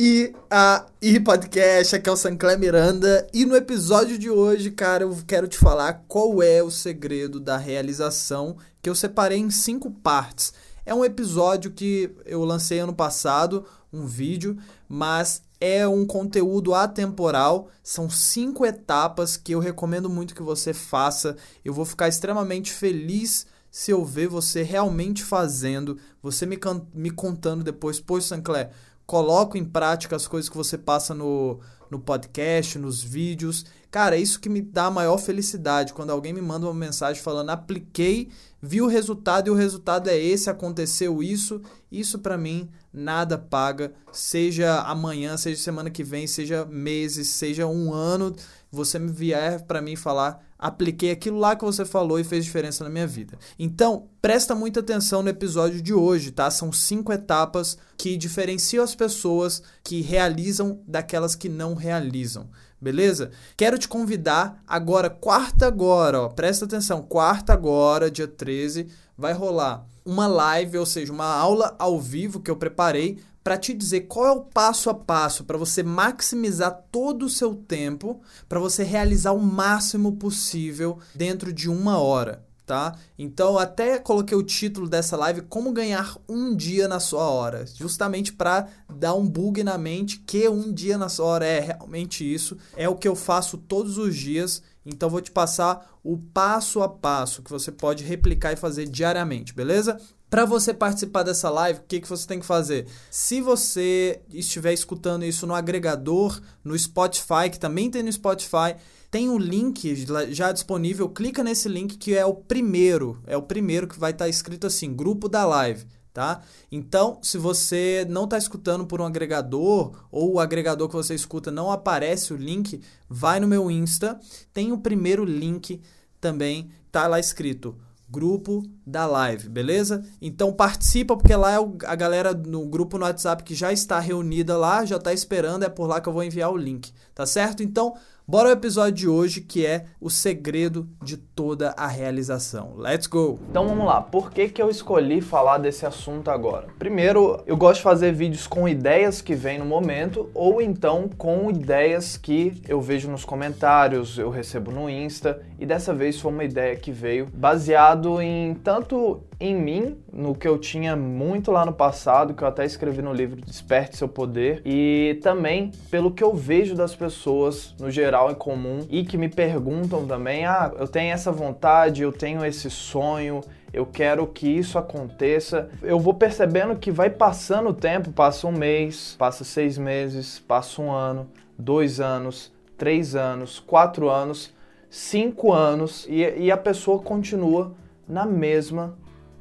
e a e podcast, aqui é o Sancler Miranda e no episódio de hoje, cara, eu quero te falar qual é o segredo da realização que eu separei em cinco partes. É um episódio que eu lancei ano passado, um vídeo, mas é um conteúdo atemporal. São cinco etapas que eu recomendo muito que você faça. Eu vou ficar extremamente feliz se eu ver você realmente fazendo, você me, me contando depois, pois Sancler, coloco em prática as coisas que você passa no, no podcast, nos vídeos. Cara, é isso que me dá a maior felicidade quando alguém me manda uma mensagem falando: apliquei, vi o resultado e o resultado é esse, aconteceu isso. Isso para mim nada paga, seja amanhã, seja semana que vem, seja meses, seja um ano. Você me vier para mim falar apliquei aquilo lá que você falou e fez diferença na minha vida. Então, presta muita atenção no episódio de hoje, tá? São cinco etapas que diferenciam as pessoas que realizam daquelas que não realizam. Beleza? Quero te convidar agora, quarta agora, ó, presta atenção, quarta agora, dia 13, vai rolar uma live, ou seja, uma aula ao vivo que eu preparei para te dizer qual é o passo a passo para você maximizar todo o seu tempo, para você realizar o máximo possível dentro de uma hora. Tá? Então, até coloquei o título dessa live Como ganhar um dia na sua hora, justamente para dar um bug na mente que um dia na sua hora é realmente isso, é o que eu faço todos os dias. Então, vou te passar o passo a passo que você pode replicar e fazer diariamente, beleza? Para você participar dessa live, o que, que você tem que fazer? Se você estiver escutando isso no agregador, no Spotify, que também tem no Spotify, tem um link já disponível. Clica nesse link que é o primeiro, é o primeiro que vai estar tá escrito assim, grupo da live. Tá? Então, se você não está escutando por um agregador ou o agregador que você escuta não aparece o link, vai no meu Insta, tem o primeiro link também, tá lá escrito grupo da live, beleza? Então participa porque lá é a galera no grupo no WhatsApp que já está reunida lá, já está esperando, é por lá que eu vou enviar o link, tá certo? Então Bora ao episódio de hoje que é o segredo de toda a realização. Let's go! Então vamos lá, por que, que eu escolhi falar desse assunto agora? Primeiro, eu gosto de fazer vídeos com ideias que vêm no momento ou então com ideias que eu vejo nos comentários, eu recebo no Insta e dessa vez foi uma ideia que veio baseado em tanto em mim, no que eu tinha muito lá no passado, que eu até escrevi no livro Desperte Seu Poder, e também pelo que eu vejo das pessoas no geral em comum e que me perguntam também: ah, eu tenho essa vontade, eu tenho esse sonho, eu quero que isso aconteça. Eu vou percebendo que vai passando o tempo, passa um mês, passa seis meses, passa um ano, dois anos, três anos, quatro anos, cinco anos e, e a pessoa continua na mesma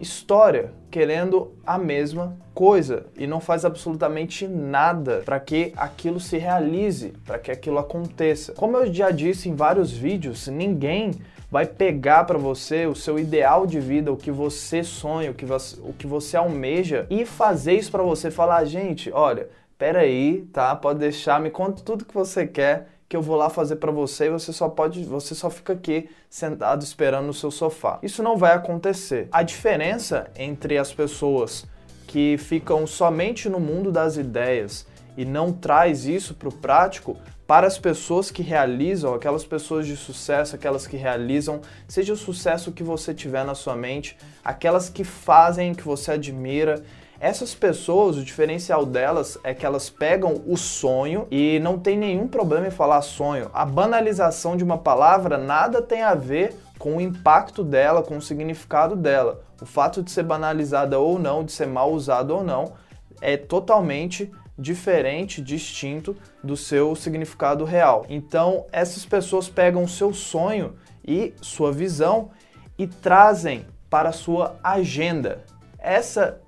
história, querendo a mesma coisa e não faz absolutamente nada para que aquilo se realize, para que aquilo aconteça. Como eu já disse em vários vídeos, ninguém vai pegar para você o seu ideal de vida, o que você sonha, o que você, o que você almeja e fazer isso para você falar, gente, olha, peraí, tá? Pode deixar, me conta tudo que você quer que eu vou lá fazer para você e você só pode, você só fica aqui sentado esperando no seu sofá. Isso não vai acontecer. A diferença entre as pessoas que ficam somente no mundo das ideias e não traz isso para o prático para as pessoas que realizam, aquelas pessoas de sucesso, aquelas que realizam, seja o sucesso que você tiver na sua mente, aquelas que fazem, que você admira, essas pessoas, o diferencial delas é que elas pegam o sonho e não tem nenhum problema em falar sonho. A banalização de uma palavra nada tem a ver com o impacto dela, com o significado dela. O fato de ser banalizada ou não, de ser mal usada ou não, é totalmente diferente, distinto do seu significado real. Então, essas pessoas pegam o seu sonho e sua visão e trazem para a sua agenda. Essa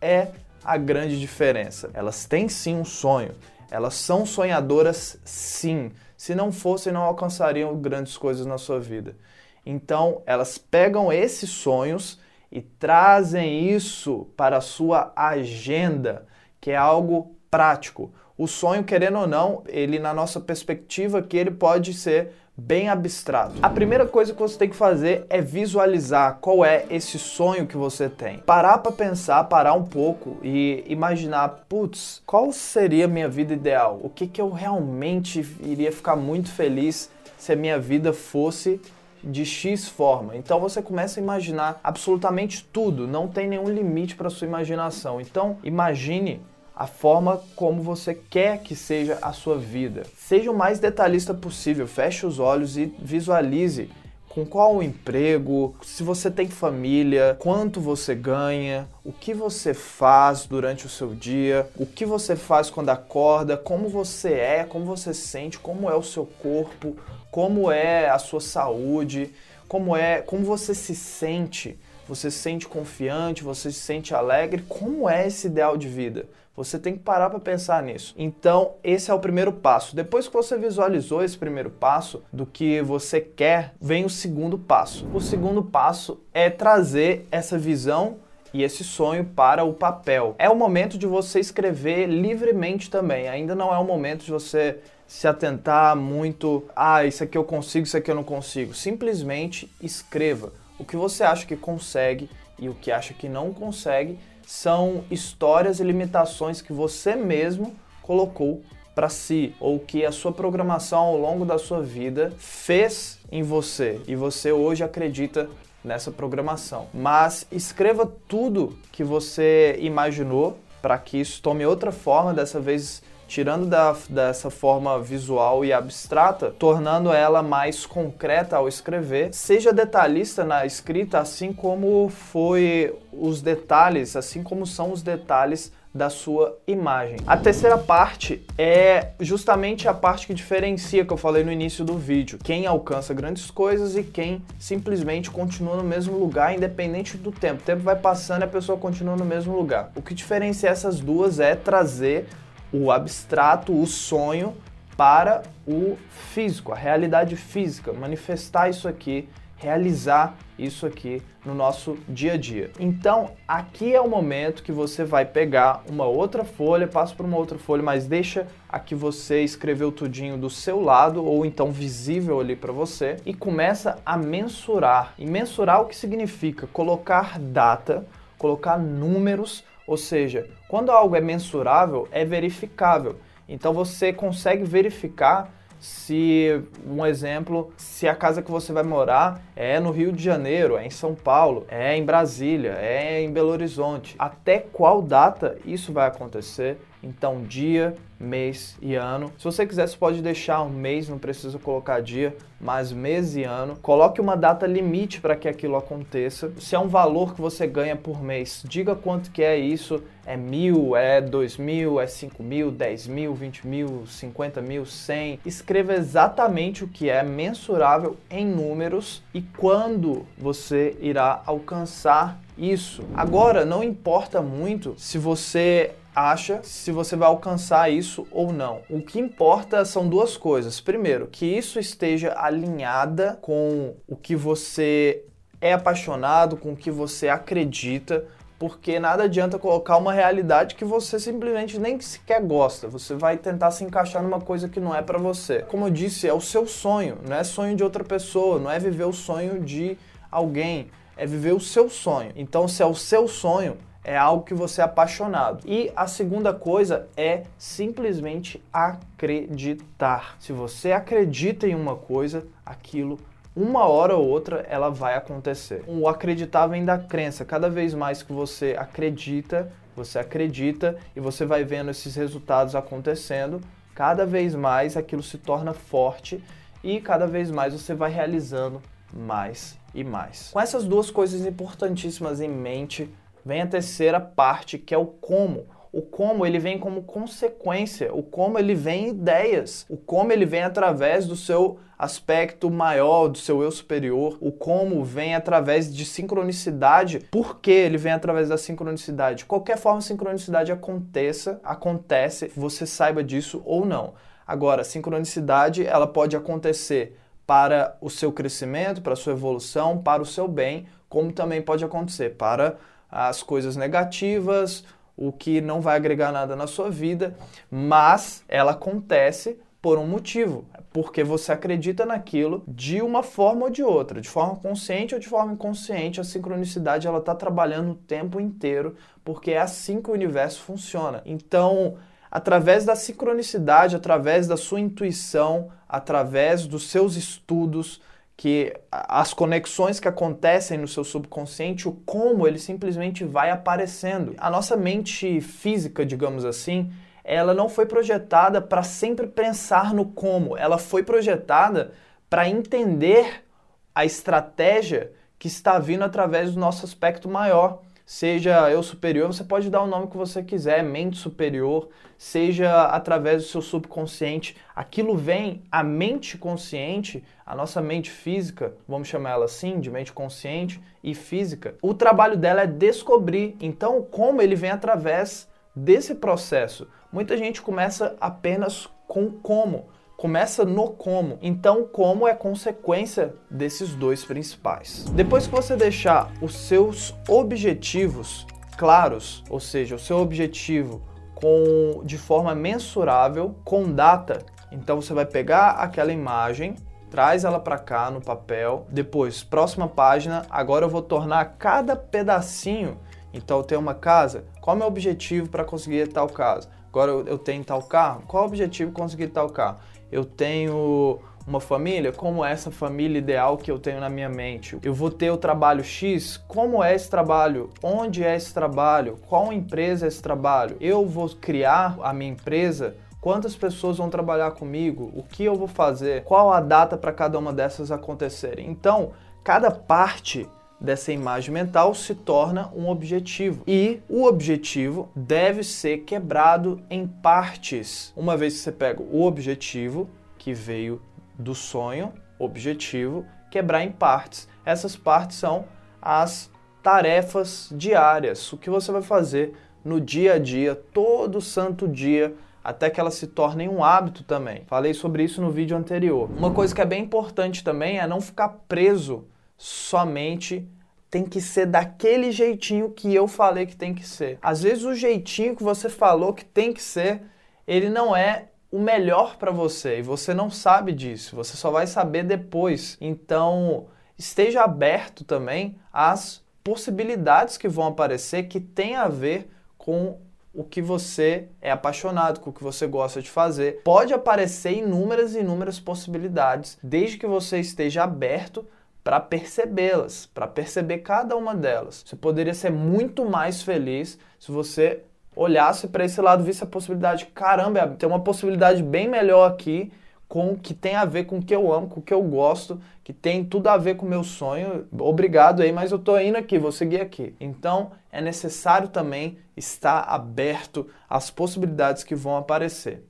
é a grande diferença. Elas têm sim um sonho, elas são sonhadoras sim. Se não fossem, não alcançariam grandes coisas na sua vida. Então, elas pegam esses sonhos e trazem isso para a sua agenda, que é algo prático. O sonho, querendo ou não, ele na nossa perspectiva que ele pode ser bem abstrato. A primeira coisa que você tem que fazer é visualizar qual é esse sonho que você tem. Parar para pensar, parar um pouco e imaginar, putz, qual seria a minha vida ideal? O que que eu realmente iria ficar muito feliz se a minha vida fosse de X forma. Então você começa a imaginar absolutamente tudo, não tem nenhum limite para sua imaginação. Então imagine a forma como você quer que seja a sua vida. Seja o mais detalhista possível, feche os olhos e visualize com qual emprego, se você tem família, quanto você ganha, o que você faz durante o seu dia, o que você faz quando acorda, como você é, como você sente, como é o seu corpo, como é a sua saúde, como é, como você se sente. Você se sente confiante, você se sente alegre, como é esse ideal de vida? Você tem que parar para pensar nisso. Então, esse é o primeiro passo. Depois que você visualizou esse primeiro passo do que você quer, vem o segundo passo. O segundo passo é trazer essa visão e esse sonho para o papel. É o momento de você escrever livremente também. Ainda não é o momento de você se atentar muito, ah, isso aqui eu consigo, isso aqui eu não consigo. Simplesmente escreva o que você acha que consegue e o que acha que não consegue são histórias e limitações que você mesmo colocou para si ou que a sua programação ao longo da sua vida fez em você e você hoje acredita nessa programação. Mas escreva tudo que você imaginou para que isso tome outra forma, dessa vez tirando da, dessa forma visual e abstrata, tornando ela mais concreta ao escrever. Seja detalhista na escrita, assim como foi os detalhes, assim como são os detalhes da sua imagem. A terceira parte é justamente a parte que diferencia que eu falei no início do vídeo. Quem alcança grandes coisas e quem simplesmente continua no mesmo lugar independente do tempo. O tempo vai passando e a pessoa continua no mesmo lugar. O que diferencia essas duas é trazer o abstrato, o sonho, para o físico, a realidade física, manifestar isso aqui, realizar isso aqui no nosso dia a dia. Então, aqui é o momento que você vai pegar uma outra folha, passa por uma outra folha, mas deixa aqui você escreveu tudinho do seu lado ou então visível ali para você e começa a mensurar. E mensurar o que significa colocar data, colocar números ou seja, quando algo é mensurável, é verificável. Então você consegue verificar se, um exemplo, se a casa que você vai morar é no Rio de Janeiro, é em São Paulo, é em Brasília, é em Belo Horizonte. Até qual data isso vai acontecer? Então, dia, mês e ano. Se você quiser, você pode deixar um mês, não precisa colocar dia, mas mês e ano. Coloque uma data limite para que aquilo aconteça. Se é um valor que você ganha por mês, diga quanto que é isso. É mil, é dois mil, é cinco mil, dez mil, vinte mil, cinquenta mil, cem. Escreva exatamente o que é mensurável em números e quando você irá alcançar isso. Agora, não importa muito se você acha se você vai alcançar isso ou não. O que importa são duas coisas. Primeiro, que isso esteja alinhada com o que você é apaixonado, com o que você acredita, porque nada adianta colocar uma realidade que você simplesmente nem sequer gosta. Você vai tentar se encaixar numa coisa que não é para você. Como eu disse, é o seu sonho, não é sonho de outra pessoa, não é viver o sonho de alguém, é viver o seu sonho. Então, se é o seu sonho, é algo que você é apaixonado. E a segunda coisa é simplesmente acreditar. Se você acredita em uma coisa, aquilo uma hora ou outra ela vai acontecer. O acreditar vem da crença. Cada vez mais que você acredita, você acredita e você vai vendo esses resultados acontecendo, cada vez mais aquilo se torna forte e cada vez mais você vai realizando mais e mais. Com essas duas coisas importantíssimas em mente, vem a terceira parte, que é o como. O como ele vem como consequência, o como ele vem em ideias, o como ele vem através do seu aspecto maior, do seu eu superior, o como vem através de sincronicidade. Por que ele vem através da sincronicidade? Qualquer forma sincronicidade aconteça, acontece, você saiba disso ou não. Agora, sincronicidade, ela pode acontecer para o seu crescimento, para a sua evolução, para o seu bem, como também pode acontecer para as coisas negativas, o que não vai agregar nada na sua vida, mas ela acontece por um motivo, porque você acredita naquilo de uma forma ou de outra, de forma consciente ou de forma inconsciente, a sincronicidade ela está trabalhando o tempo inteiro, porque é assim que o universo funciona. Então, através da sincronicidade, através da sua intuição, através dos seus estudos, que as conexões que acontecem no seu subconsciente, o como ele simplesmente vai aparecendo. A nossa mente física, digamos assim, ela não foi projetada para sempre pensar no como, ela foi projetada para entender a estratégia que está vindo através do nosso aspecto maior. Seja eu superior, você pode dar o nome que você quiser, mente superior, seja através do seu subconsciente. Aquilo vem, a mente consciente, a nossa mente física, vamos chamar ela assim, de mente consciente e física. O trabalho dela é descobrir. Então, como ele vem através desse processo. Muita gente começa apenas com como, começa no como. Então, como é consequência desses dois principais. Depois que você deixar os seus objetivos claros, ou seja, o seu objetivo com de forma mensurável, com data, então você vai pegar aquela imagem, traz ela para cá no papel. Depois, próxima página, agora eu vou tornar cada pedacinho então eu tenho uma casa, qual é o meu objetivo para conseguir tal casa? Agora eu tenho tal carro, qual é o objetivo conseguir tal carro? Eu tenho uma família, como é essa família ideal que eu tenho na minha mente? Eu vou ter o trabalho X, como é esse trabalho? Onde é esse trabalho? Qual empresa é esse trabalho? Eu vou criar a minha empresa Quantas pessoas vão trabalhar comigo? O que eu vou fazer? Qual a data para cada uma dessas acontecerem? Então, cada parte dessa imagem mental se torna um objetivo. E o objetivo deve ser quebrado em partes. Uma vez que você pega o objetivo, que veio do sonho, objetivo, quebrar em partes. Essas partes são as tarefas diárias, o que você vai fazer no dia a dia, todo santo dia, até que elas se tornem um hábito também. Falei sobre isso no vídeo anterior. Uma coisa que é bem importante também é não ficar preso somente tem que ser daquele jeitinho que eu falei que tem que ser. Às vezes o jeitinho que você falou que tem que ser, ele não é o melhor para você e você não sabe disso. Você só vai saber depois. Então, esteja aberto também às possibilidades que vão aparecer que tem a ver com o que você é apaixonado, com o que você gosta de fazer. Pode aparecer inúmeras e inúmeras possibilidades, desde que você esteja aberto para percebê-las, para perceber cada uma delas. Você poderia ser muito mais feliz se você olhasse para esse lado, visse a possibilidade, caramba, tem uma possibilidade bem melhor aqui com que tem a ver com o que eu amo, com o que eu gosto, que tem tudo a ver com o meu sonho. Obrigado aí, mas eu tô indo aqui, vou seguir aqui. Então, é necessário também estar aberto às possibilidades que vão aparecer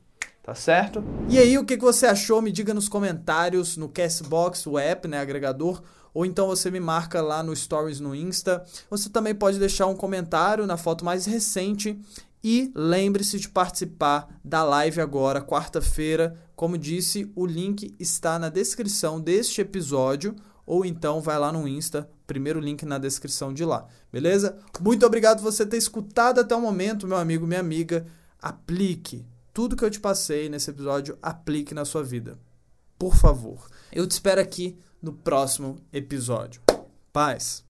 tá certo? E aí, o que você achou? Me diga nos comentários, no Castbox, o app, né, agregador, ou então você me marca lá no Stories no Insta. Você também pode deixar um comentário na foto mais recente e lembre-se de participar da live agora, quarta-feira. Como disse, o link está na descrição deste episódio, ou então vai lá no Insta, primeiro link na descrição de lá, beleza? Muito obrigado por você ter escutado até o momento, meu amigo, minha amiga. Aplique tudo que eu te passei nesse episódio aplique na sua vida. Por favor. Eu te espero aqui no próximo episódio. Paz.